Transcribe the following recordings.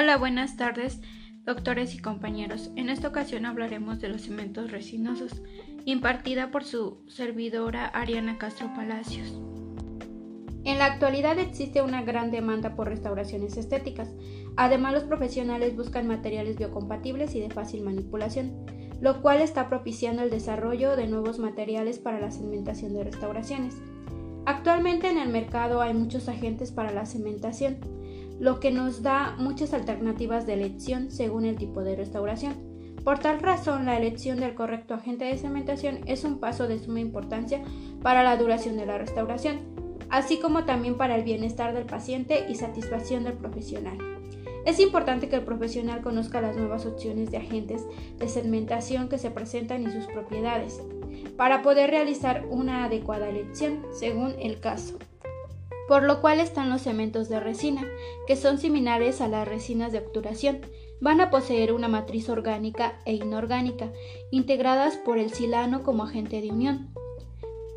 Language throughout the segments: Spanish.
Hola, buenas tardes, doctores y compañeros. En esta ocasión hablaremos de los cementos resinosos, impartida por su servidora Ariana Castro Palacios. En la actualidad existe una gran demanda por restauraciones estéticas. Además, los profesionales buscan materiales biocompatibles y de fácil manipulación, lo cual está propiciando el desarrollo de nuevos materiales para la cementación de restauraciones. Actualmente en el mercado hay muchos agentes para la cementación, lo que nos da muchas alternativas de elección según el tipo de restauración. Por tal razón, la elección del correcto agente de cementación es un paso de suma importancia para la duración de la restauración, así como también para el bienestar del paciente y satisfacción del profesional. Es importante que el profesional conozca las nuevas opciones de agentes de cementación que se presentan y sus propiedades, para poder realizar una adecuada elección según el caso por lo cual están los cementos de resina, que son similares a las resinas de obturación. Van a poseer una matriz orgánica e inorgánica, integradas por el silano como agente de unión.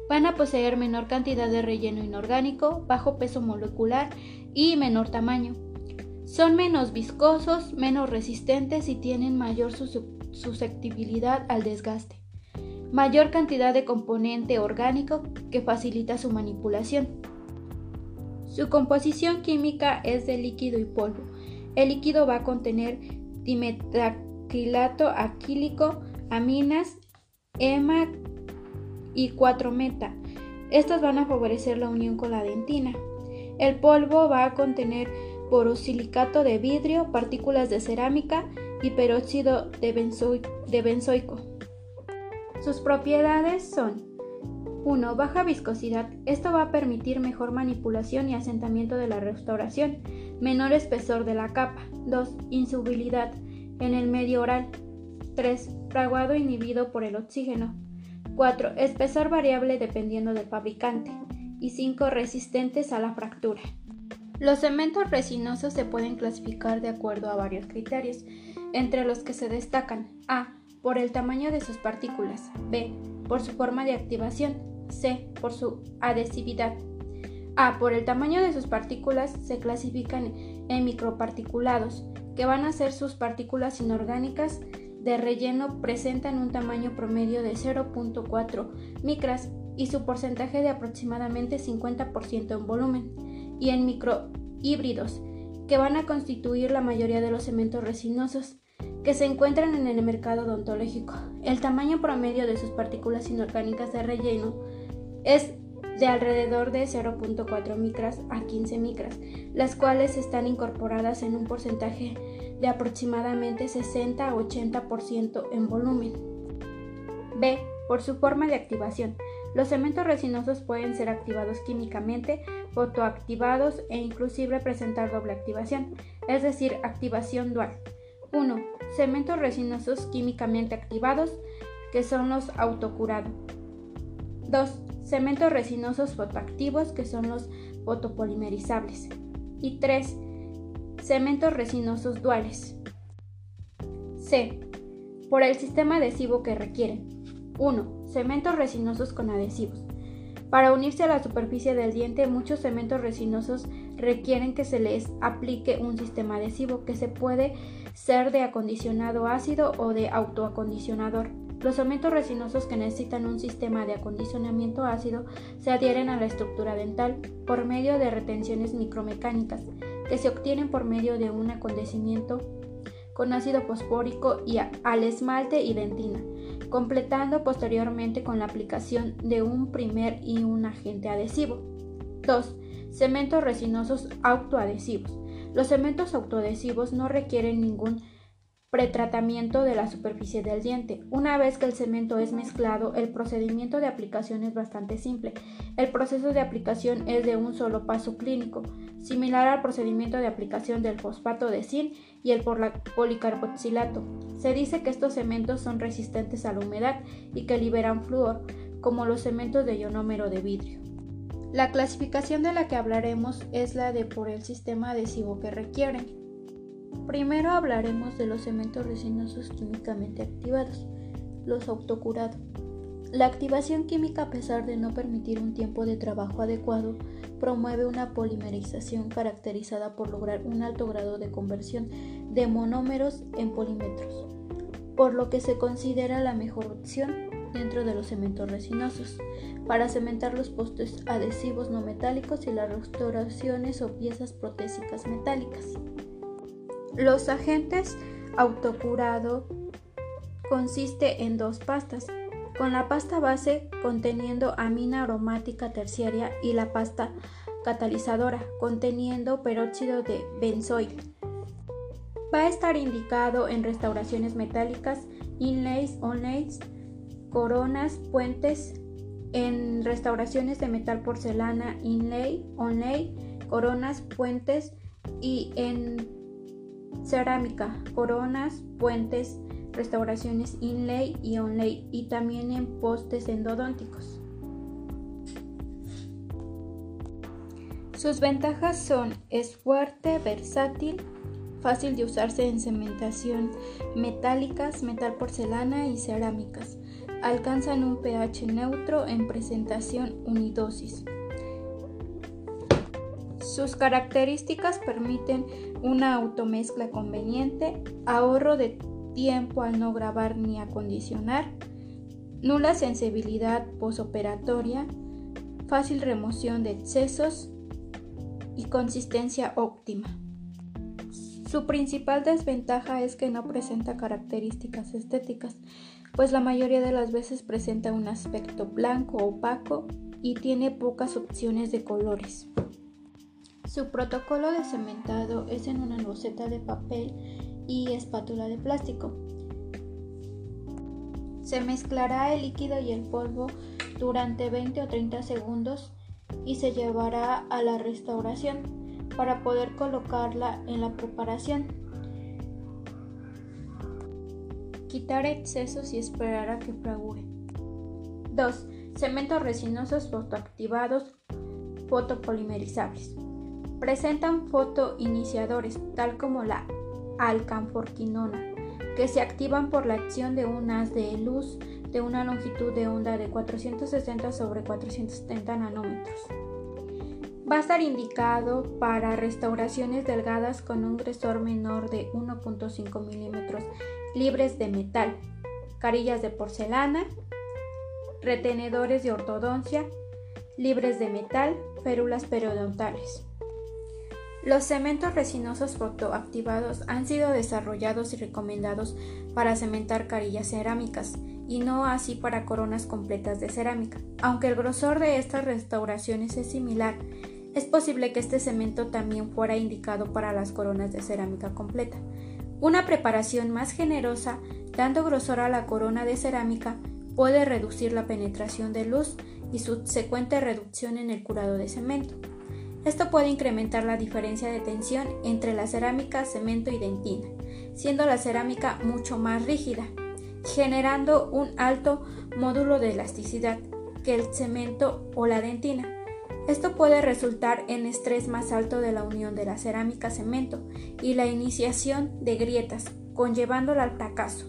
Van a poseer menor cantidad de relleno inorgánico, bajo peso molecular y menor tamaño. Son menos viscosos, menos resistentes y tienen mayor susceptibilidad al desgaste. Mayor cantidad de componente orgánico que facilita su manipulación. Su composición química es de líquido y polvo. El líquido va a contener dimetacrilato aquílico, aminas, EMA y 4-meta. Estas van a favorecer la unión con la dentina. El polvo va a contener porosilicato de vidrio, partículas de cerámica y peróxido de benzoico. Sus propiedades son 1. Baja viscosidad. Esto va a permitir mejor manipulación y asentamiento de la restauración. Menor espesor de la capa. 2. Insubilidad en el medio oral. 3. Fraguado inhibido por el oxígeno. 4. Espesor variable dependiendo del fabricante. Y 5. Resistentes a la fractura. Los cementos resinosos se pueden clasificar de acuerdo a varios criterios, entre los que se destacan A. Por el tamaño de sus partículas. B. Por su forma de activación. C por su adhesividad. A por el tamaño de sus partículas se clasifican en microparticulados, que van a ser sus partículas inorgánicas de relleno presentan un tamaño promedio de 0.4 micras y su porcentaje de aproximadamente 50% en volumen, y en microhíbridos, que van a constituir la mayoría de los cementos resinosos que se encuentran en el mercado odontológico. El tamaño promedio de sus partículas inorgánicas de relleno es de alrededor de 0.4 micras a 15 micras, las cuales están incorporadas en un porcentaje de aproximadamente 60 a 80% en volumen. B. Por su forma de activación. Los cementos resinosos pueden ser activados químicamente, fotoactivados e inclusive presentar doble activación, es decir, activación dual. 1. Cementos resinosos químicamente activados, que son los autocurados. 2 cementos resinosos fotoactivos que son los fotopolimerizables y 3. Cementos resinosos duales. C. Por el sistema adhesivo que requieren. 1. Cementos resinosos con adhesivos. Para unirse a la superficie del diente, muchos cementos resinosos requieren que se les aplique un sistema adhesivo que se puede ser de acondicionado ácido o de autoacondicionador. Los cementos resinosos que necesitan un sistema de acondicionamiento ácido se adhieren a la estructura dental por medio de retenciones micromecánicas que se obtienen por medio de un acondecimiento con ácido fosfórico y al esmalte y dentina, completando posteriormente con la aplicación de un primer y un agente adhesivo. 2. Cementos resinosos autoadhesivos. Los cementos autoadhesivos no requieren ningún Pretratamiento de la superficie del diente. Una vez que el cemento es mezclado, el procedimiento de aplicación es bastante simple. El proceso de aplicación es de un solo paso clínico, similar al procedimiento de aplicación del fosfato de zinc y el policarboxilato. Se dice que estos cementos son resistentes a la humedad y que liberan flúor, como los cementos de ionómero de vidrio. La clasificación de la que hablaremos es la de por el sistema adhesivo que requieren. Primero hablaremos de los cementos resinosos químicamente activados, los autocurados. La activación química, a pesar de no permitir un tiempo de trabajo adecuado, promueve una polimerización caracterizada por lograr un alto grado de conversión de monómeros en polímetros, por lo que se considera la mejor opción dentro de los cementos resinosos para cementar los postes adhesivos no metálicos y las restauraciones o piezas protésicas metálicas. Los agentes autocurado consiste en dos pastas, con la pasta base conteniendo amina aromática terciaria y la pasta catalizadora conteniendo peróxido de benzoil. Va a estar indicado en restauraciones metálicas, inlays, onlays, coronas, puentes, en restauraciones de metal porcelana, inlay, onlay, coronas, puentes y en cerámica, coronas, puentes, restauraciones inlay y onlay y también en postes endodónticos. Sus ventajas son es fuerte, versátil, fácil de usarse en cementación metálicas, metal porcelana y cerámicas. Alcanzan un pH neutro en presentación unidosis. Sus características permiten una automezcla conveniente, ahorro de tiempo al no grabar ni acondicionar, nula sensibilidad posoperatoria, fácil remoción de excesos y consistencia óptima. Su principal desventaja es que no presenta características estéticas, pues la mayoría de las veces presenta un aspecto blanco opaco y tiene pocas opciones de colores. Su protocolo de cementado es en una loseta de papel y espátula de plástico. Se mezclará el líquido y el polvo durante 20 o 30 segundos y se llevará a la restauración para poder colocarla en la preparación. Quitar excesos y esperar a que fragüe. 2. Cementos resinosos fotoactivados fotopolimerizables. Presentan fotoiniciadores, tal como la alcanforquinona, que se activan por la acción de un haz de luz de una longitud de onda de 460 sobre 470 nanómetros. Va a estar indicado para restauraciones delgadas con un grosor menor de 1.5 milímetros libres de metal, carillas de porcelana, retenedores de ortodoncia, libres de metal, férulas periodontales. Los cementos resinosos fotoactivados han sido desarrollados y recomendados para cementar carillas cerámicas y no así para coronas completas de cerámica. Aunque el grosor de estas restauraciones es similar, es posible que este cemento también fuera indicado para las coronas de cerámica completa. Una preparación más generosa, dando grosor a la corona de cerámica, puede reducir la penetración de luz y subsecuente reducción en el curado de cemento. Esto puede incrementar la diferencia de tensión entre la cerámica, cemento y dentina, siendo la cerámica mucho más rígida, generando un alto módulo de elasticidad que el cemento o la dentina. Esto puede resultar en estrés más alto de la unión de la cerámica-cemento y la iniciación de grietas, conllevando al fracaso.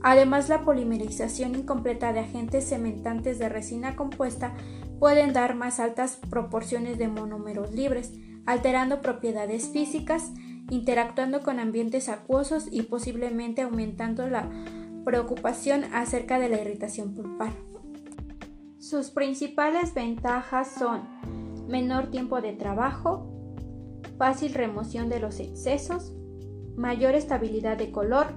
Además, la polimerización incompleta de agentes cementantes de resina compuesta pueden dar más altas proporciones de monómeros libres, alterando propiedades físicas, interactuando con ambientes acuosos y posiblemente aumentando la preocupación acerca de la irritación pulpar. Sus principales ventajas son menor tiempo de trabajo, fácil remoción de los excesos, mayor estabilidad de color,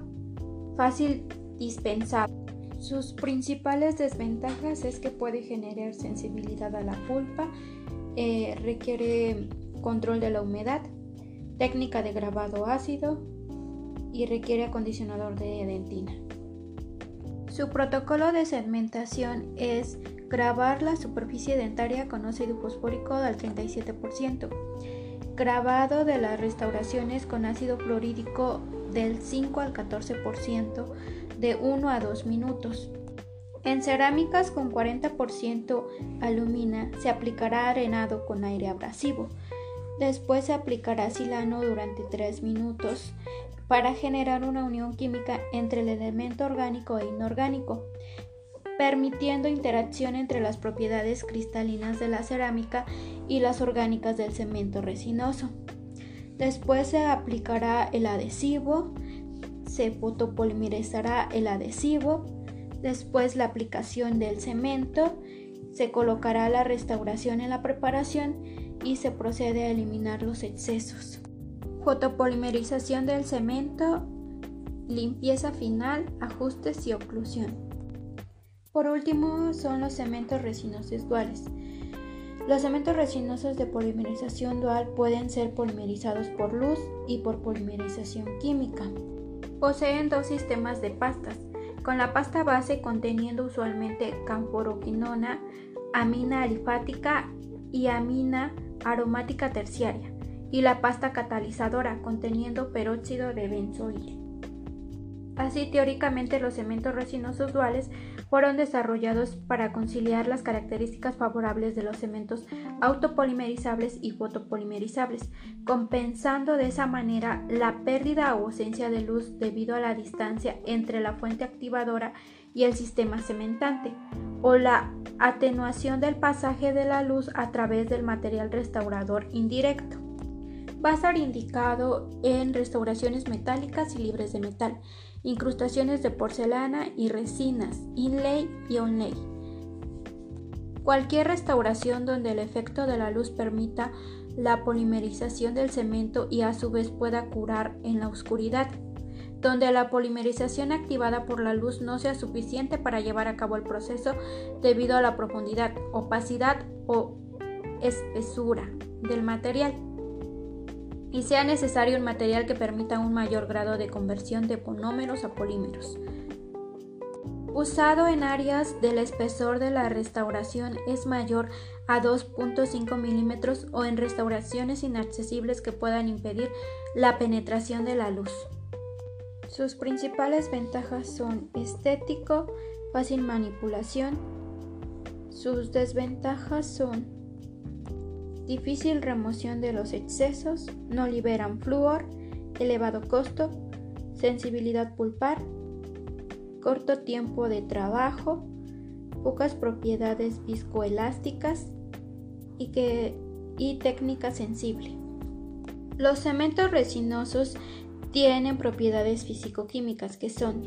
fácil dispensado. Sus principales desventajas es que puede generar sensibilidad a la pulpa, eh, requiere control de la humedad, técnica de grabado ácido y requiere acondicionador de dentina. Su protocolo de segmentación es grabar la superficie dentaria con óxido fosfórico al 37%, grabado de las restauraciones con ácido fluorídico del 5 al 14%, de 1 a 2 minutos. En cerámicas con 40% alumina se aplicará arenado con aire abrasivo. Después se aplicará silano durante 3 minutos para generar una unión química entre el elemento orgánico e inorgánico. permitiendo interacción entre las propiedades cristalinas de la cerámica y las orgánicas del cemento resinoso. Después se aplicará el adhesivo, se fotopolimerizará el adhesivo, después la aplicación del cemento, se colocará la restauración en la preparación y se procede a eliminar los excesos. Fotopolimerización del cemento, limpieza final, ajustes y oclusión. Por último son los cementos resinosos duales. Los cementos resinosos de polimerización dual pueden ser polimerizados por luz y por polimerización química. Poseen dos sistemas de pastas, con la pasta base conteniendo usualmente camporoquinona, amina alifática y amina aromática terciaria, y la pasta catalizadora conteniendo peróxido de benzoil. Así, teóricamente, los cementos resinosos duales fueron desarrollados para conciliar las características favorables de los cementos autopolimerizables y fotopolimerizables, compensando de esa manera la pérdida o ausencia de luz debido a la distancia entre la fuente activadora y el sistema cementante, o la atenuación del pasaje de la luz a través del material restaurador indirecto. Va a estar indicado en restauraciones metálicas y libres de metal, incrustaciones de porcelana y resinas, inlay y onlay. Cualquier restauración donde el efecto de la luz permita la polimerización del cemento y a su vez pueda curar en la oscuridad, donde la polimerización activada por la luz no sea suficiente para llevar a cabo el proceso debido a la profundidad, opacidad o espesura del material y sea necesario un material que permita un mayor grado de conversión de monómeros a polímeros. Usado en áreas del espesor de la restauración es mayor a 2.5 milímetros o en restauraciones inaccesibles que puedan impedir la penetración de la luz. Sus principales ventajas son estético, fácil manipulación. Sus desventajas son difícil remoción de los excesos, no liberan flúor, elevado costo, sensibilidad pulpar, corto tiempo de trabajo, pocas propiedades viscoelásticas y, que, y técnica sensible. Los cementos resinosos tienen propiedades físico-químicas que son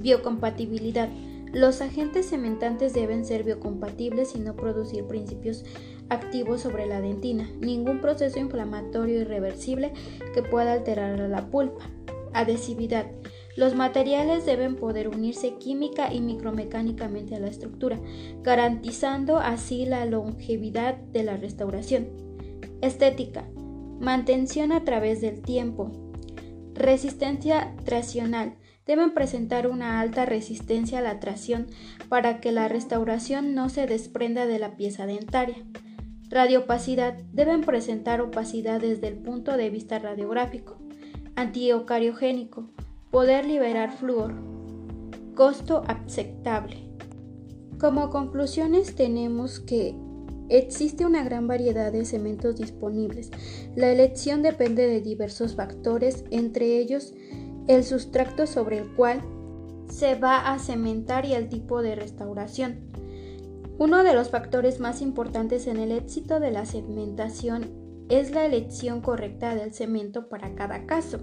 biocompatibilidad. Los agentes cementantes deben ser biocompatibles y no producir principios activos sobre la dentina, ningún proceso inflamatorio irreversible que pueda alterar la pulpa. Adhesividad. Los materiales deben poder unirse química y micromecánicamente a la estructura, garantizando así la longevidad de la restauración. Estética. Mantención a través del tiempo. Resistencia traccional. Deben presentar una alta resistencia a la tracción para que la restauración no se desprenda de la pieza dentaria. Radioopacidad deben presentar opacidad desde el punto de vista radiográfico. Antiocariogénico, poder liberar flúor. Costo aceptable. Como conclusiones tenemos que existe una gran variedad de cementos disponibles. La elección depende de diversos factores, entre ellos el sustrato sobre el cual se va a cementar y el tipo de restauración. Uno de los factores más importantes en el éxito de la segmentación es la elección correcta del cemento para cada caso.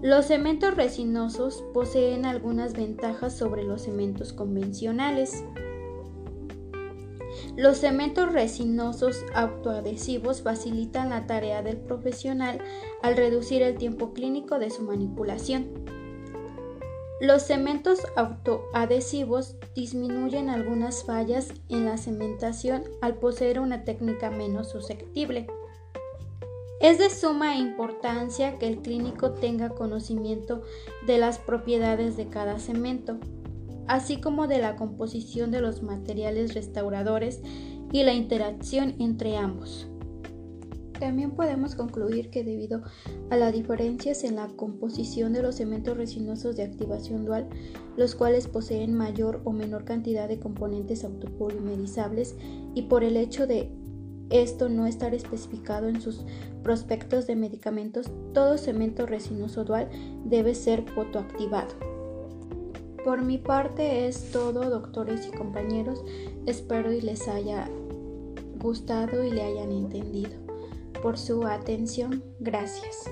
Los cementos resinosos poseen algunas ventajas sobre los cementos convencionales. Los cementos resinosos autoadhesivos facilitan la tarea del profesional al reducir el tiempo clínico de su manipulación. Los cementos autoadhesivos disminuyen algunas fallas en la cementación al poseer una técnica menos susceptible. Es de suma importancia que el clínico tenga conocimiento de las propiedades de cada cemento, así como de la composición de los materiales restauradores y la interacción entre ambos. También podemos concluir que debido a las diferencias en la composición de los cementos resinosos de activación dual, los cuales poseen mayor o menor cantidad de componentes autopolimerizables y por el hecho de esto no estar especificado en sus prospectos de medicamentos, todo cemento resinoso dual debe ser fotoactivado. Por mi parte es todo, doctores y compañeros. Espero y les haya gustado y le hayan entendido. Por su atención, gracias.